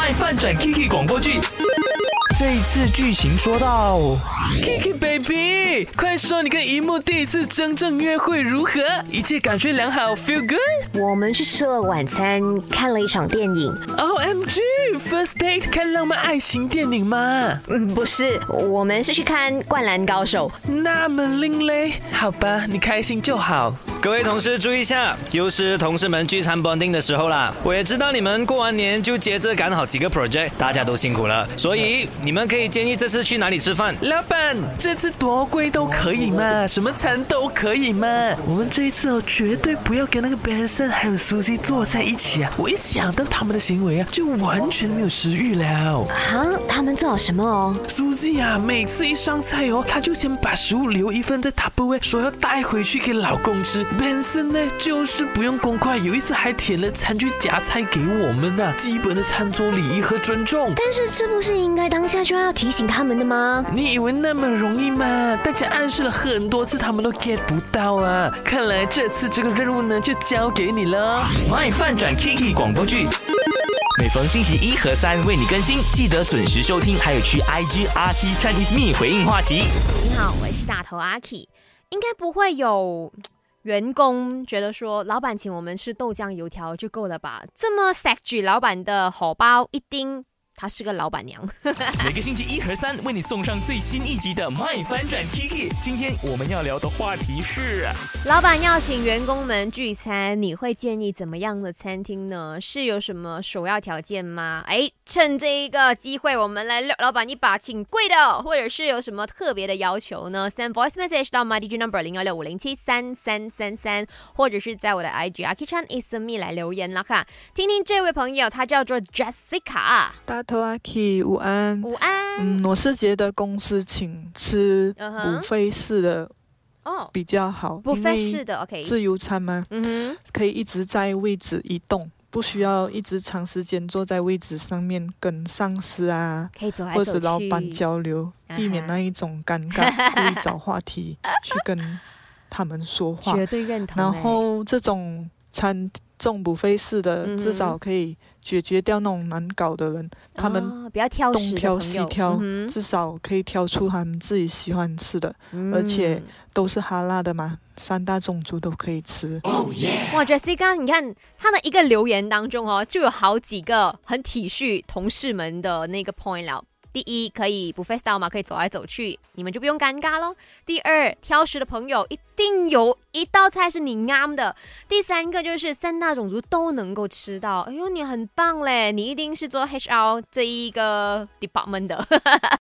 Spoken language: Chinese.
卖饭转 Kiki 广播剧。这一次剧情说到，Kiki baby，快说你跟一木第一次真正约会如何？一切感觉良好，feel good。我们去吃了晚餐，看了一场电影。OMG，first date 看浪漫爱情电影吗？嗯，不是，我们是去看《灌篮高手》。那么另类，好吧，你开心就好。各位同事注意一下，又是同事们聚餐 bonding 的时候啦。我也知道你们过完年就接着赶好几个 project，大家都辛苦了，所以你们可以建议这次去哪里吃饭？老板，这次多贵都可以嘛，什么餐都可以嘛。我们这一次哦，绝对不要跟那个 Benson 还有 Susie 坐在一起啊！我一想到他们的行为啊，就完全没有食欲了。啊，他们做了什么哦？Susie 啊，每次一上菜哦，他就先把食物留一份在 t u b 说要带回去给老公吃。Benson 呢，就是不用公筷，有一次还舔了餐具夹菜给我们啊，基本的餐桌礼仪和尊重。但是这不是应该当下就要提醒他们的吗？你以为那么容易吗？大家暗示了很多次，他们都 get 不到啊。看来这次这个任务呢，就交给你了。My 翻转 Kiki 广播剧，每逢星期一和三为你更新，记得准时收听，还有去 IG RT Chinese Me 回应话题。你好，我是大头阿 K，应该不会有。员工觉得说，老板请我们吃豆浆油条就够了吧？这么 sexy，老板的荷包一定。她是个老板娘。每个星期一和三为你送上最新一集的《卖翻转 Tiki》。今天我们要聊的话题是：老板要请员工们聚餐，你会建议怎么样的餐厅呢？是有什么首要条件吗？哎，趁这一个机会，我们来老板一把，请贵的，或者是有什么特别的要求呢？Send voice message 到 my DJ number 零幺六五零七三三三三，或者是在我的 IG a k i c h a n is me 来留言了哈。听听这位朋友，他叫做 Jessica。头阿 K，午安。午安。嗯，我是觉得公司请吃不费式的哦比较好，不费式的 OK。自由餐吗？嗯哼，可以一直在位置移动，不需要一直长时间坐在位置上面跟上司啊，或者老板交流，避免那一种尴尬，故意找话题去跟他们说话。绝对认同。然后这种餐。重不费事的，至少可以解决掉那种难搞的人。他们东挑西挑，至少可以挑出他们自己喜欢吃的，而且都是哈辣的嘛，三大种族都可以吃。哇，Jessica，你看他的一个留言当中哦，就有好几个很体恤同事们的那个 point 了。第一，可以不 face 到吗？可以走来走去，你们就不用尴尬喽。第二，挑食的朋友一定有一道菜是你啱的。第三个就是三大种族都能够吃到。哎呦，你很棒嘞！你一定是做 HR 这一个 department 的。